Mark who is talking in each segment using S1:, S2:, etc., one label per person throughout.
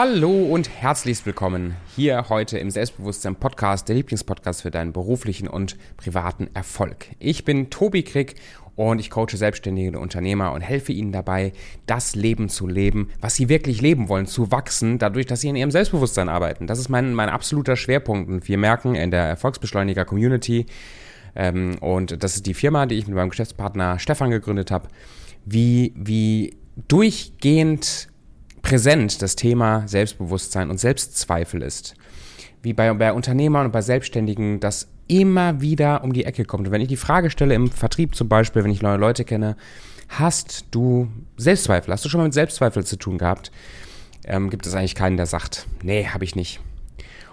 S1: Hallo und herzlich willkommen hier heute im Selbstbewusstsein Podcast, der Lieblingspodcast für deinen beruflichen und privaten Erfolg. Ich bin Tobi Krick und ich coache selbstständige Unternehmer und helfe ihnen dabei, das Leben zu leben, was sie wirklich leben wollen, zu wachsen, dadurch, dass sie in ihrem Selbstbewusstsein arbeiten. Das ist mein, mein absoluter Schwerpunkt und wir merken in der Erfolgsbeschleuniger Community, ähm, und das ist die Firma, die ich mit meinem Geschäftspartner Stefan gegründet habe, wie, wie durchgehend präsent das Thema Selbstbewusstsein und Selbstzweifel ist. Wie bei, bei Unternehmern und bei Selbstständigen das immer wieder um die Ecke kommt. Und wenn ich die Frage stelle im Vertrieb zum Beispiel, wenn ich neue Leute kenne, hast du Selbstzweifel? Hast du schon mal mit Selbstzweifel zu tun gehabt? Ähm, gibt es eigentlich keinen, der sagt, nee, habe ich nicht.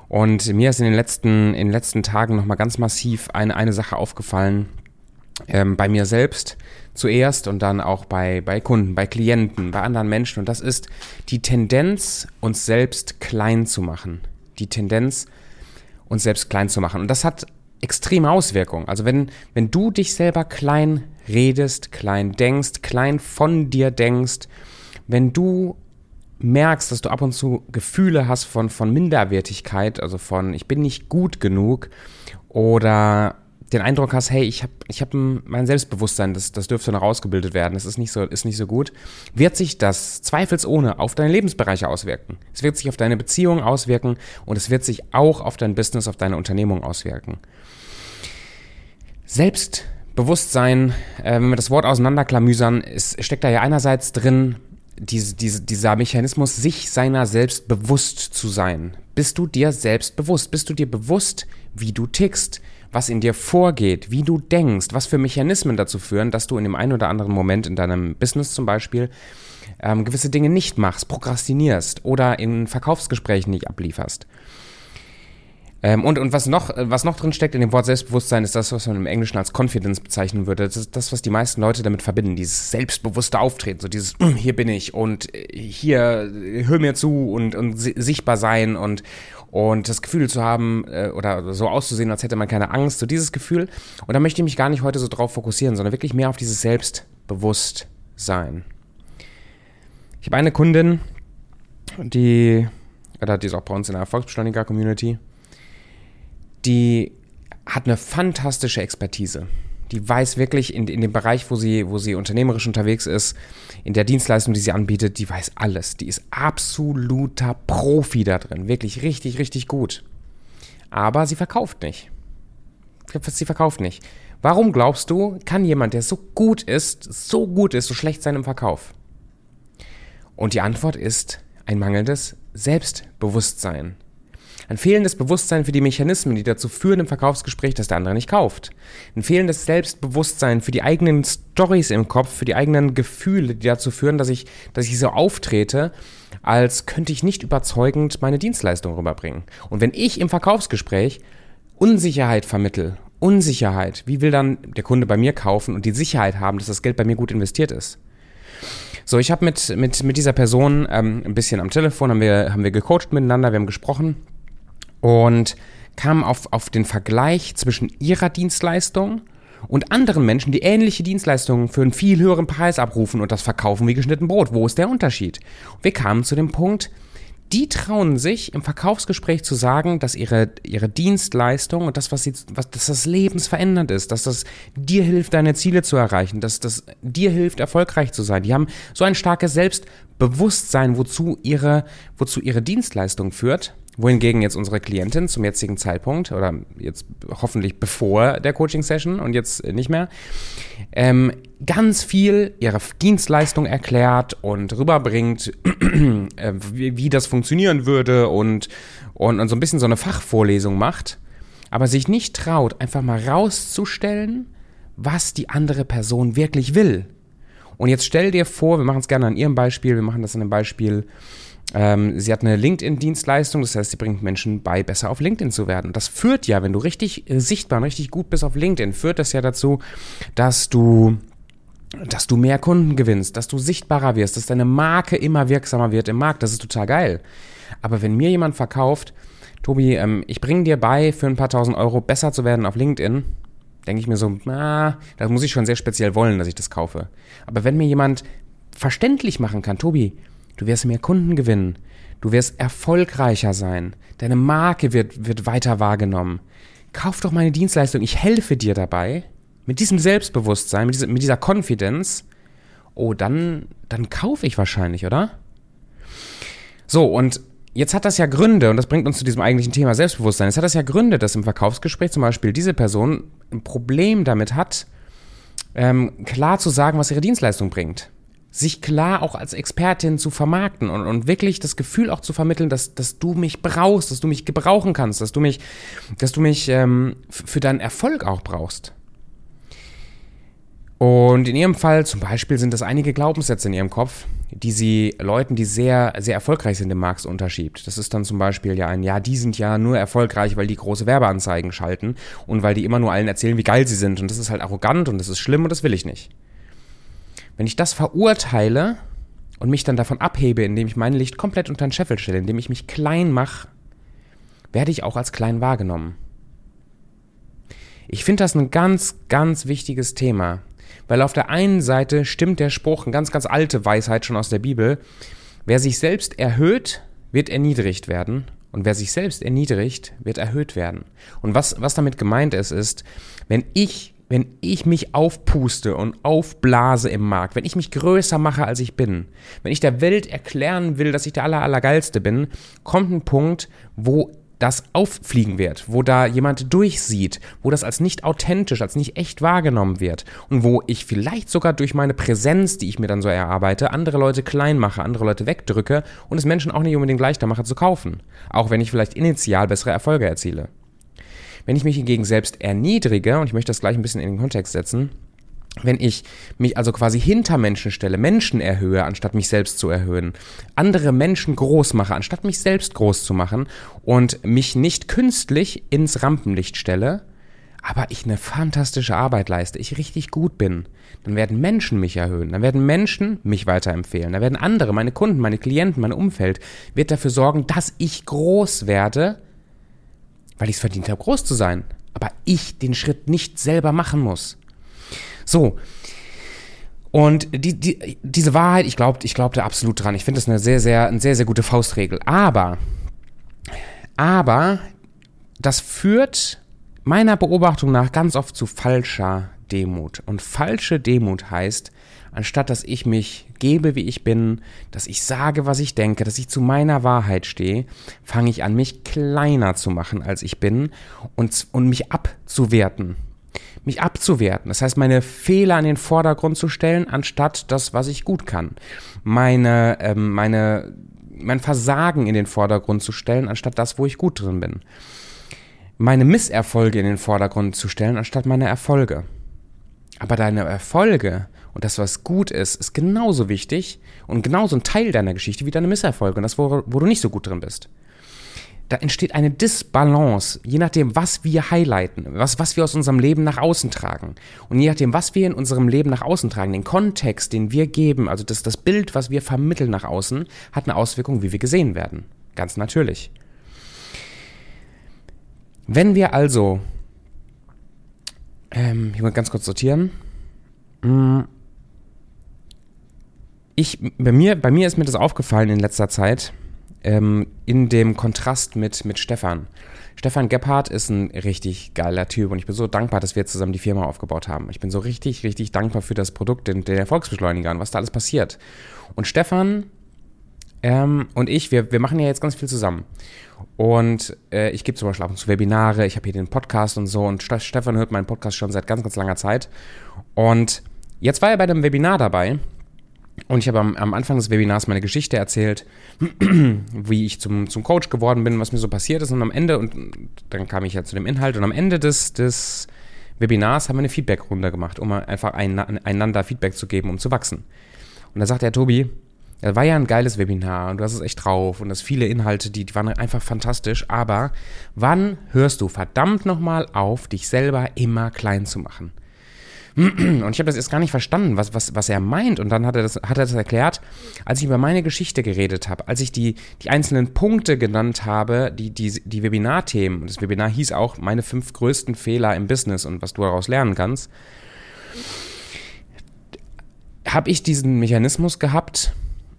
S1: Und mir ist in den letzten, in den letzten Tagen nochmal ganz massiv eine, eine Sache aufgefallen, ähm, bei mir selbst zuerst und dann auch bei, bei Kunden, bei Klienten, bei anderen Menschen. Und das ist die Tendenz, uns selbst klein zu machen. Die Tendenz, uns selbst klein zu machen. Und das hat extreme Auswirkungen. Also wenn, wenn du dich selber klein redest, klein denkst, klein von dir denkst, wenn du merkst, dass du ab und zu Gefühle hast von, von Minderwertigkeit, also von ich bin nicht gut genug oder den Eindruck hast, hey, ich habe ich hab mein Selbstbewusstsein, das, das dürfte noch ausgebildet werden, das ist nicht, so, ist nicht so gut, wird sich das zweifelsohne auf deine Lebensbereiche auswirken. Es wird sich auf deine Beziehungen auswirken und es wird sich auch auf dein Business, auf deine Unternehmung auswirken. Selbstbewusstsein, äh, wenn wir das Wort auseinanderklamüsern, ist, steckt da ja einerseits drin, diese, diese, dieser Mechanismus, sich seiner selbst bewusst zu sein. Bist du dir selbst bewusst? Bist du dir bewusst, wie du tickst? Was in dir vorgeht, wie du denkst, was für Mechanismen dazu führen, dass du in dem einen oder anderen Moment in deinem Business zum Beispiel ähm, gewisse Dinge nicht machst, prokrastinierst oder in Verkaufsgesprächen nicht ablieferst. Ähm, und, und was noch, was noch drin steckt in dem Wort Selbstbewusstsein, ist das, was man im Englischen als Confidence bezeichnen würde. Das ist das, was die meisten Leute damit verbinden, dieses selbstbewusste Auftreten, so dieses, hm, hier bin ich und hier, hör mir zu und, und sichtbar sein und, und das Gefühl zu haben äh, oder so auszusehen, als hätte man keine Angst, so dieses Gefühl. Und da möchte ich mich gar nicht heute so drauf fokussieren, sondern wirklich mehr auf dieses Selbstbewusstsein. Ich habe eine Kundin, die, oder die ist auch bei uns in der Erfolgsbeschleuniger-Community, die hat eine fantastische Expertise die weiß wirklich in, in dem Bereich, wo sie, wo sie unternehmerisch unterwegs ist, in der Dienstleistung, die sie anbietet, die weiß alles. Die ist absoluter Profi da drin. Wirklich richtig, richtig gut. Aber sie verkauft nicht. Sie verkauft nicht. Warum glaubst du, kann jemand, der so gut ist, so gut ist, so schlecht sein im Verkauf? Und die Antwort ist ein mangelndes Selbstbewusstsein. Ein fehlendes Bewusstsein für die Mechanismen, die dazu führen im Verkaufsgespräch, dass der andere nicht kauft. Ein fehlendes Selbstbewusstsein für die eigenen Stories im Kopf, für die eigenen Gefühle, die dazu führen, dass ich, dass ich so auftrete, als könnte ich nicht überzeugend meine Dienstleistung rüberbringen. Und wenn ich im Verkaufsgespräch Unsicherheit vermittel, Unsicherheit, wie will dann der Kunde bei mir kaufen und die Sicherheit haben, dass das Geld bei mir gut investiert ist? So, ich habe mit, mit, mit dieser Person ähm, ein bisschen am Telefon, haben wir, haben wir gecoacht miteinander, wir haben gesprochen und kam auf, auf den Vergleich zwischen ihrer Dienstleistung und anderen Menschen, die ähnliche Dienstleistungen für einen viel höheren Preis abrufen und das verkaufen wie geschnitten Brot. Wo ist der Unterschied? Wir kamen zu dem Punkt, die trauen sich im Verkaufsgespräch zu sagen, dass ihre, ihre Dienstleistung und das, was sie, was, dass das lebensverändernd ist, dass das dir hilft, deine Ziele zu erreichen, dass das dir hilft, erfolgreich zu sein. Die haben so ein starkes Selbstbewusstsein, wozu ihre, wozu ihre Dienstleistung führt, wohingegen jetzt unsere Klientin zum jetzigen Zeitpunkt oder jetzt hoffentlich bevor der Coaching-Session und jetzt nicht mehr, ähm, ganz viel ihre Dienstleistung erklärt und rüberbringt, äh, wie, wie, das funktionieren würde und, und, und so ein bisschen so eine Fachvorlesung macht, aber sich nicht traut, einfach mal rauszustellen, was die andere Person wirklich will. Und jetzt stell dir vor, wir machen es gerne an ihrem Beispiel, wir machen das an einem Beispiel, ähm, sie hat eine LinkedIn-Dienstleistung, das heißt, sie bringt Menschen bei, besser auf LinkedIn zu werden. das führt ja, wenn du richtig äh, sichtbar und richtig gut bist auf LinkedIn, führt das ja dazu, dass du dass du mehr Kunden gewinnst, dass du sichtbarer wirst, dass deine Marke immer wirksamer wird im Markt. Das ist total geil. Aber wenn mir jemand verkauft, Tobi, ähm, ich bringe dir bei, für ein paar tausend Euro besser zu werden auf LinkedIn, denke ich mir so, na, das muss ich schon sehr speziell wollen, dass ich das kaufe. Aber wenn mir jemand verständlich machen kann, Tobi, Du wirst mehr Kunden gewinnen. Du wirst erfolgreicher sein. Deine Marke wird, wird weiter wahrgenommen. Kauf doch meine Dienstleistung. Ich helfe dir dabei. Mit diesem Selbstbewusstsein, mit dieser, mit dieser Confidence. Oh, dann, dann kaufe ich wahrscheinlich, oder? So, und jetzt hat das ja Gründe, und das bringt uns zu diesem eigentlichen Thema Selbstbewusstsein. Jetzt hat das ja Gründe, dass im Verkaufsgespräch zum Beispiel diese Person ein Problem damit hat, ähm, klar zu sagen, was ihre Dienstleistung bringt. Sich klar auch als Expertin zu vermarkten und, und wirklich das Gefühl auch zu vermitteln, dass, dass du mich brauchst, dass du mich gebrauchen kannst, dass du mich, dass du mich ähm, für deinen Erfolg auch brauchst. Und in ihrem Fall zum Beispiel sind das einige Glaubenssätze in ihrem Kopf, die sie Leuten, die sehr, sehr erfolgreich sind im Marktunterschied. Das ist dann zum Beispiel ja ein, ja, die sind ja nur erfolgreich, weil die große Werbeanzeigen schalten und weil die immer nur allen erzählen, wie geil sie sind. Und das ist halt arrogant und das ist schlimm und das will ich nicht. Wenn ich das verurteile und mich dann davon abhebe, indem ich mein Licht komplett unter den Scheffel stelle, indem ich mich klein mache, werde ich auch als klein wahrgenommen. Ich finde das ein ganz, ganz wichtiges Thema. Weil auf der einen Seite stimmt der Spruch, eine ganz, ganz alte Weisheit schon aus der Bibel, wer sich selbst erhöht, wird erniedrigt werden. Und wer sich selbst erniedrigt, wird erhöht werden. Und was, was damit gemeint ist, ist, wenn ich, wenn ich mich aufpuste und aufblase im Markt, wenn ich mich größer mache, als ich bin, wenn ich der Welt erklären will, dass ich der aller, allergeilste bin, kommt ein Punkt, wo das auffliegen wird, wo da jemand durchsieht, wo das als nicht authentisch, als nicht echt wahrgenommen wird und wo ich vielleicht sogar durch meine Präsenz, die ich mir dann so erarbeite, andere Leute klein mache, andere Leute wegdrücke und es Menschen auch nicht unbedingt leichter mache zu kaufen, auch wenn ich vielleicht initial bessere Erfolge erziele. Wenn ich mich hingegen selbst erniedrige, und ich möchte das gleich ein bisschen in den Kontext setzen, wenn ich mich also quasi hinter Menschen stelle, Menschen erhöhe, anstatt mich selbst zu erhöhen, andere Menschen groß mache, anstatt mich selbst groß zu machen und mich nicht künstlich ins Rampenlicht stelle, aber ich eine fantastische Arbeit leiste, ich richtig gut bin, dann werden Menschen mich erhöhen, dann werden Menschen mich weiterempfehlen, dann werden andere, meine Kunden, meine Klienten, mein Umfeld, wird dafür sorgen, dass ich groß werde, weil ich es verdient habe, groß zu sein, aber ich den Schritt nicht selber machen muss. So. Und die, die, diese Wahrheit, ich glaube ich glaub da absolut dran. Ich finde das eine sehr, sehr, eine sehr, sehr gute Faustregel. Aber, aber, das führt meiner Beobachtung nach ganz oft zu falscher Demut. Und falsche Demut heißt, anstatt dass ich mich gebe, wie ich bin, dass ich sage, was ich denke, dass ich zu meiner Wahrheit stehe, fange ich an, mich kleiner zu machen, als ich bin und, und mich abzuwerten mich abzuwerten. Das heißt, meine Fehler in den Vordergrund zu stellen, anstatt das, was ich gut kann. Meine, ähm, meine, mein Versagen in den Vordergrund zu stellen, anstatt das, wo ich gut drin bin. Meine Misserfolge in den Vordergrund zu stellen, anstatt meine Erfolge. Aber deine Erfolge und das, was gut ist, ist genauso wichtig und genauso ein Teil deiner Geschichte wie deine Misserfolge und das, wo, wo du nicht so gut drin bist da entsteht eine Disbalance, je nachdem, was wir highlighten, was, was wir aus unserem Leben nach außen tragen. Und je nachdem, was wir in unserem Leben nach außen tragen, den Kontext, den wir geben, also das, das Bild, was wir vermitteln nach außen, hat eine Auswirkung, wie wir gesehen werden. Ganz natürlich. Wenn wir also, ähm, ich muss ganz kurz sortieren. Mm. Ich, bei mir, bei mir ist mir das aufgefallen in letzter Zeit, ähm, in dem Kontrast mit, mit Stefan. Stefan Gebhardt ist ein richtig geiler Typ und ich bin so dankbar, dass wir zusammen die Firma aufgebaut haben. Ich bin so richtig, richtig dankbar für das Produkt, den, den Erfolgsbeschleuniger und was da alles passiert. Und Stefan ähm, und ich, wir, wir machen ja jetzt ganz viel zusammen. Und äh, ich gebe zum Beispiel ab und zu Webinare, ich habe hier den Podcast und so und Stefan hört meinen Podcast schon seit ganz, ganz langer Zeit. Und jetzt war er bei dem Webinar dabei und ich habe am, am, Anfang des Webinars meine Geschichte erzählt, wie ich zum, zum Coach geworden bin, was mir so passiert ist. Und am Ende, und dann kam ich ja zu dem Inhalt, und am Ende des, des Webinars haben wir eine Feedback-Runde gemacht, um einfach einander Feedback zu geben, um zu wachsen. Und da sagte er, Tobi, das war ja ein geiles Webinar und du hast es echt drauf und das viele Inhalte, die, die waren einfach fantastisch, aber wann hörst du verdammt nochmal auf, dich selber immer klein zu machen? Und ich habe das jetzt gar nicht verstanden, was, was, was er meint. Und dann hat er, das, hat er das erklärt, als ich über meine Geschichte geredet habe, als ich die, die einzelnen Punkte genannt habe, die, die, die Webinarthemen. Und das Webinar hieß auch meine fünf größten Fehler im Business und was du daraus lernen kannst. Habe ich diesen Mechanismus gehabt,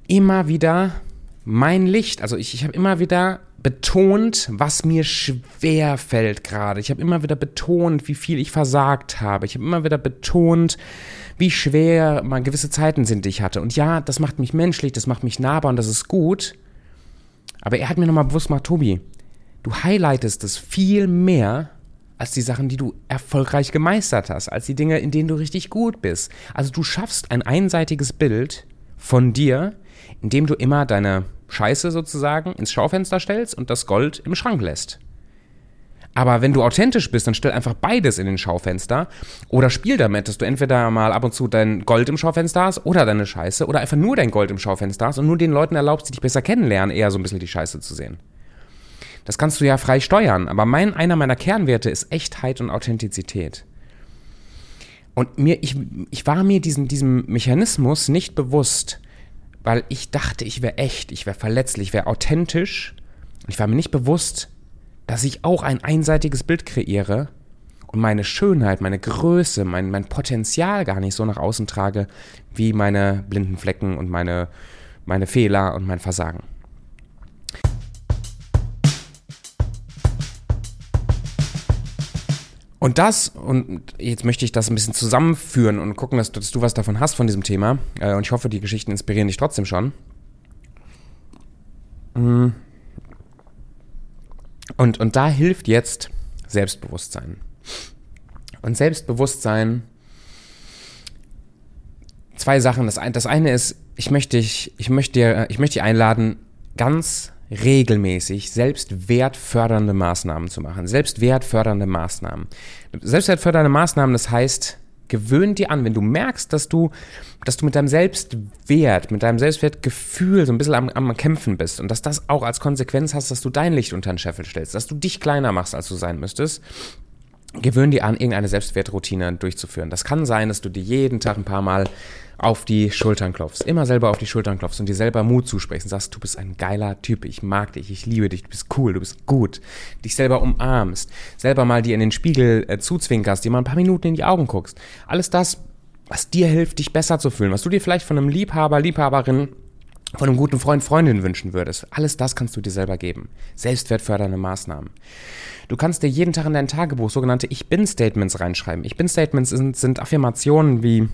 S1: immer wieder mein Licht, also ich, ich habe immer wieder betont, was mir schwer fällt gerade. Ich habe immer wieder betont, wie viel ich versagt habe. Ich habe immer wieder betont, wie schwer mal gewisse Zeiten sind, die ich hatte. Und ja, das macht mich menschlich, das macht mich nahbar und das ist gut. Aber er hat mir nochmal bewusst gemacht, Tobi, du highlightest es viel mehr als die Sachen, die du erfolgreich gemeistert hast, als die Dinge, in denen du richtig gut bist. Also du schaffst ein einseitiges Bild von dir, indem du immer deine Scheiße sozusagen ins Schaufenster stellst und das Gold im Schrank lässt. Aber wenn du authentisch bist, dann stell einfach beides in den Schaufenster oder spiel damit, dass du entweder mal ab und zu dein Gold im Schaufenster hast oder deine Scheiße oder einfach nur dein Gold im Schaufenster hast und nur den Leuten erlaubst, die dich besser kennenlernen, eher so ein bisschen die Scheiße zu sehen. Das kannst du ja frei steuern, aber mein, einer meiner Kernwerte ist Echtheit und Authentizität. Und mir, ich, ich war mir diesen, diesem Mechanismus nicht bewusst, weil ich dachte, ich wäre echt, ich wäre verletzlich, ich wäre authentisch. Und ich war mir nicht bewusst, dass ich auch ein einseitiges Bild kreiere und meine Schönheit, meine Größe, mein, mein Potenzial gar nicht so nach außen trage, wie meine blinden Flecken und meine, meine Fehler und mein Versagen. Und das, und jetzt möchte ich das ein bisschen zusammenführen und gucken, dass, dass du was davon hast von diesem Thema. Äh, und ich hoffe, die Geschichten inspirieren dich trotzdem schon. Mm. Und, und da hilft jetzt Selbstbewusstsein. Und Selbstbewusstsein, zwei Sachen. Das, das eine ist, ich möchte, ich, möchte, ich möchte dich einladen, ganz regelmäßig selbstwertfördernde Maßnahmen zu machen. Selbstwertfördernde Maßnahmen. Selbstwertfördernde Maßnahmen, das heißt, gewöhn dir an, wenn du merkst, dass du, dass du mit deinem Selbstwert, mit deinem Selbstwertgefühl so ein bisschen am, am Kämpfen bist und dass das auch als Konsequenz hast, dass du dein Licht unter den Scheffel stellst, dass du dich kleiner machst, als du sein müsstest, gewöhn dir an, irgendeine Selbstwertroutine durchzuführen. Das kann sein, dass du dir jeden Tag ein paar Mal auf die Schultern klopfst, immer selber auf die Schultern klopfst und dir selber Mut zusprichst und sagst, du bist ein geiler Typ, ich mag dich, ich liebe dich, du bist cool, du bist gut, dich selber umarmst, selber mal dir in den Spiegel äh, zuzwinkerst, dir mal ein paar Minuten in die Augen guckst. Alles das, was dir hilft, dich besser zu fühlen, was du dir vielleicht von einem Liebhaber, Liebhaberin von einem guten Freund, Freundin wünschen würdest. Alles das kannst du dir selber geben. Selbstwertfördernde Maßnahmen. Du kannst dir jeden Tag in dein Tagebuch sogenannte Ich Bin-Statements reinschreiben. Ich Bin-Statements sind, sind Affirmationen wie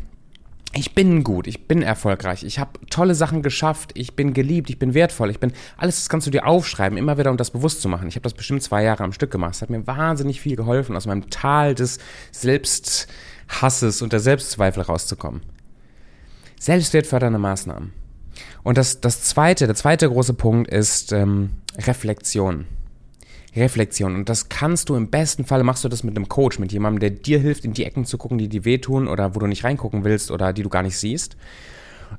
S1: ich bin gut, ich bin erfolgreich, ich habe tolle Sachen geschafft, ich bin geliebt, ich bin wertvoll, ich bin alles das kannst du dir aufschreiben, immer wieder um das bewusst zu machen. Ich habe das bestimmt zwei Jahre am Stück gemacht. Es hat mir wahnsinnig viel geholfen, aus meinem Tal des Selbsthasses und der Selbstzweifel rauszukommen. Selbstwertfördernde Maßnahmen. Und das, das zweite, der zweite große Punkt ist ähm, Reflexion. Reflexion. Und das kannst du im besten Fall, machst du das mit einem Coach, mit jemandem, der dir hilft, in die Ecken zu gucken, die dir wehtun oder wo du nicht reingucken willst oder die du gar nicht siehst.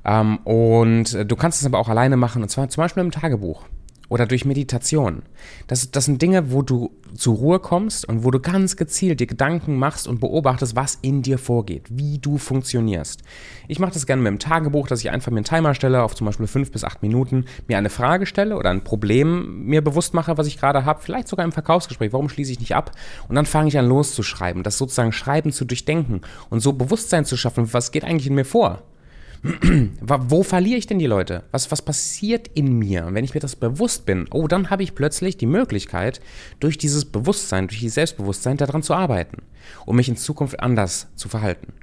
S1: Ähm, und du kannst es aber auch alleine machen, und zwar zum Beispiel im Tagebuch oder durch Meditation. Das, das sind Dinge, wo du zur Ruhe kommst und wo du ganz gezielt dir Gedanken machst und beobachtest, was in dir vorgeht, wie du funktionierst. Ich mache das gerne mit dem Tagebuch, dass ich einfach mir einen Timer stelle, auf zum Beispiel fünf bis acht Minuten, mir eine Frage stelle oder ein Problem mir bewusst mache, was ich gerade habe, vielleicht sogar im Verkaufsgespräch, warum schließe ich nicht ab? Und dann fange ich an loszuschreiben, das sozusagen Schreiben zu durchdenken und so Bewusstsein zu schaffen, was geht eigentlich in mir vor? wo verliere ich denn die Leute? Was, was passiert in mir? Wenn ich mir das bewusst bin, oh, dann habe ich plötzlich die Möglichkeit, durch dieses Bewusstsein, durch dieses Selbstbewusstsein daran zu arbeiten, um mich in Zukunft anders zu verhalten.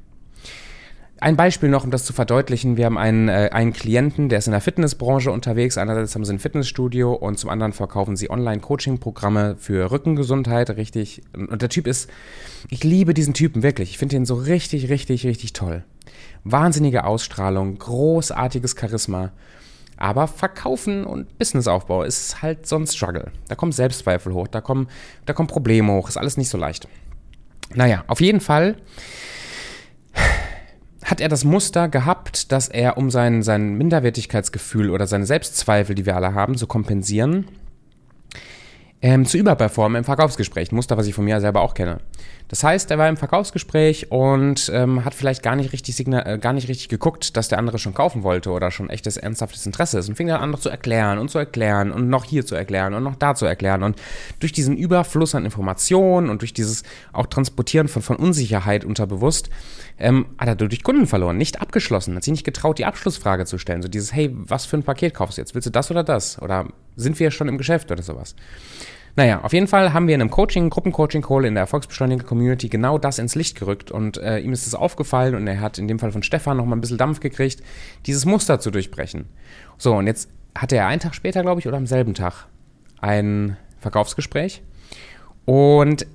S1: Ein Beispiel noch, um das zu verdeutlichen. Wir haben einen, äh, einen Klienten, der ist in der Fitnessbranche unterwegs. Einerseits haben sie ein Fitnessstudio und zum anderen verkaufen sie Online-Coaching-Programme für Rückengesundheit. Richtig. Und der Typ ist, ich liebe diesen Typen wirklich. Ich finde ihn so richtig, richtig, richtig toll. Wahnsinnige Ausstrahlung, großartiges Charisma. Aber Verkaufen und Businessaufbau ist halt so ein Struggle. Da kommen Selbstzweifel hoch, da kommen, da kommen Probleme hoch, ist alles nicht so leicht. Naja, auf jeden Fall hat er das Muster gehabt, dass er, um sein, sein Minderwertigkeitsgefühl oder seine Selbstzweifel, die wir alle haben, zu kompensieren, ähm, zu überperformen im Verkaufsgespräch. Ein Muster, was ich von mir selber auch kenne. Das heißt, er war im Verkaufsgespräch und ähm, hat vielleicht gar nicht, richtig Signal, äh, gar nicht richtig geguckt, dass der andere schon kaufen wollte oder schon echtes, ernsthaftes Interesse ist und fing dann an, noch zu erklären und zu erklären und noch hier zu erklären und noch da zu erklären. Und durch diesen Überfluss an Informationen und durch dieses auch Transportieren von, von Unsicherheit unterbewusst, ähm, hat er dadurch Kunden verloren, nicht abgeschlossen, hat sich nicht getraut, die Abschlussfrage zu stellen. So dieses, hey, was für ein Paket kaufst du jetzt? Willst du das oder das? Oder sind wir schon im Geschäft oder sowas? Naja, auf jeden Fall haben wir in einem Coaching, Gruppencoaching-Call in der Erfolgsbeschleuniger-Community genau das ins Licht gerückt und äh, ihm ist es aufgefallen und er hat in dem Fall von Stefan noch mal ein bisschen Dampf gekriegt, dieses Muster zu durchbrechen. So, und jetzt hatte er einen Tag später, glaube ich, oder am selben Tag ein Verkaufsgespräch und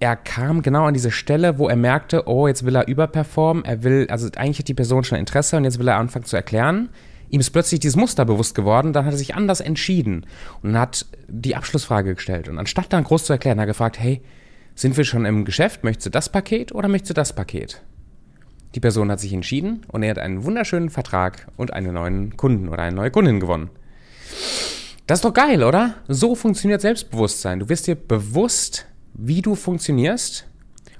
S1: er kam genau an diese Stelle, wo er merkte, oh, jetzt will er überperformen, er will, also eigentlich hat die Person schon Interesse und jetzt will er anfangen zu erklären ihm ist plötzlich dieses Muster bewusst geworden, dann hat er sich anders entschieden und hat die Abschlussfrage gestellt. Und anstatt dann groß zu erklären, hat er gefragt, hey, sind wir schon im Geschäft? Möchtest du das Paket oder möchtest du das Paket? Die Person hat sich entschieden und er hat einen wunderschönen Vertrag und einen neuen Kunden oder eine neue Kundin gewonnen. Das ist doch geil, oder? So funktioniert Selbstbewusstsein. Du wirst dir bewusst, wie du funktionierst,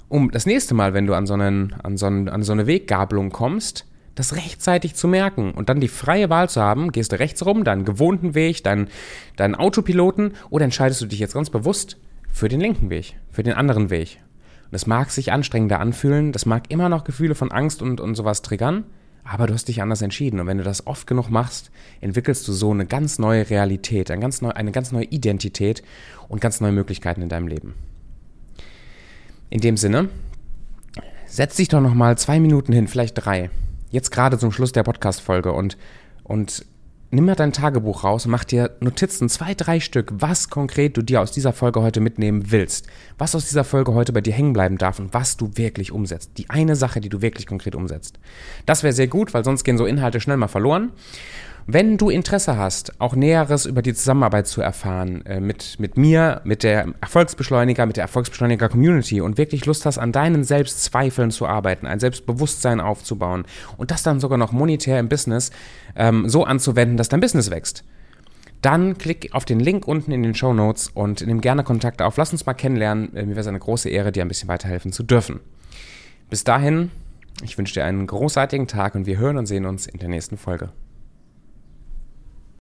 S1: um das nächste Mal, wenn du an so, einen, an so, einen, an so eine Weggabelung kommst, das rechtzeitig zu merken und dann die freie Wahl zu haben, gehst du rechts rum, deinen gewohnten Weg, deinen, deinen Autopiloten oder entscheidest du dich jetzt ganz bewusst für den linken Weg, für den anderen Weg. Und das mag sich anstrengender anfühlen, das mag immer noch Gefühle von Angst und, und sowas triggern, aber du hast dich anders entschieden. Und wenn du das oft genug machst, entwickelst du so eine ganz neue Realität, eine ganz neue, eine ganz neue Identität und ganz neue Möglichkeiten in deinem Leben. In dem Sinne, setz dich doch noch mal zwei Minuten hin, vielleicht drei jetzt gerade zum Schluss der Podcast-Folge und, und nimm mal dein Tagebuch raus und mach dir Notizen, zwei, drei Stück, was konkret du dir aus dieser Folge heute mitnehmen willst. Was aus dieser Folge heute bei dir hängen bleiben darf und was du wirklich umsetzt. Die eine Sache, die du wirklich konkret umsetzt. Das wäre sehr gut, weil sonst gehen so Inhalte schnell mal verloren. Wenn du Interesse hast, auch Näheres über die Zusammenarbeit zu erfahren äh, mit, mit mir, mit der Erfolgsbeschleuniger, mit der Erfolgsbeschleuniger Community und wirklich Lust hast, an deinen Selbstzweifeln zu arbeiten, ein Selbstbewusstsein aufzubauen und das dann sogar noch monetär im Business ähm, so anzuwenden, dass dein Business wächst, dann klick auf den Link unten in den Show Notes und nimm gerne Kontakt auf. Lass uns mal kennenlernen. Äh, mir wäre es eine große Ehre, dir ein bisschen weiterhelfen zu dürfen. Bis dahin, ich wünsche dir einen großartigen Tag und wir hören und sehen uns in der nächsten Folge.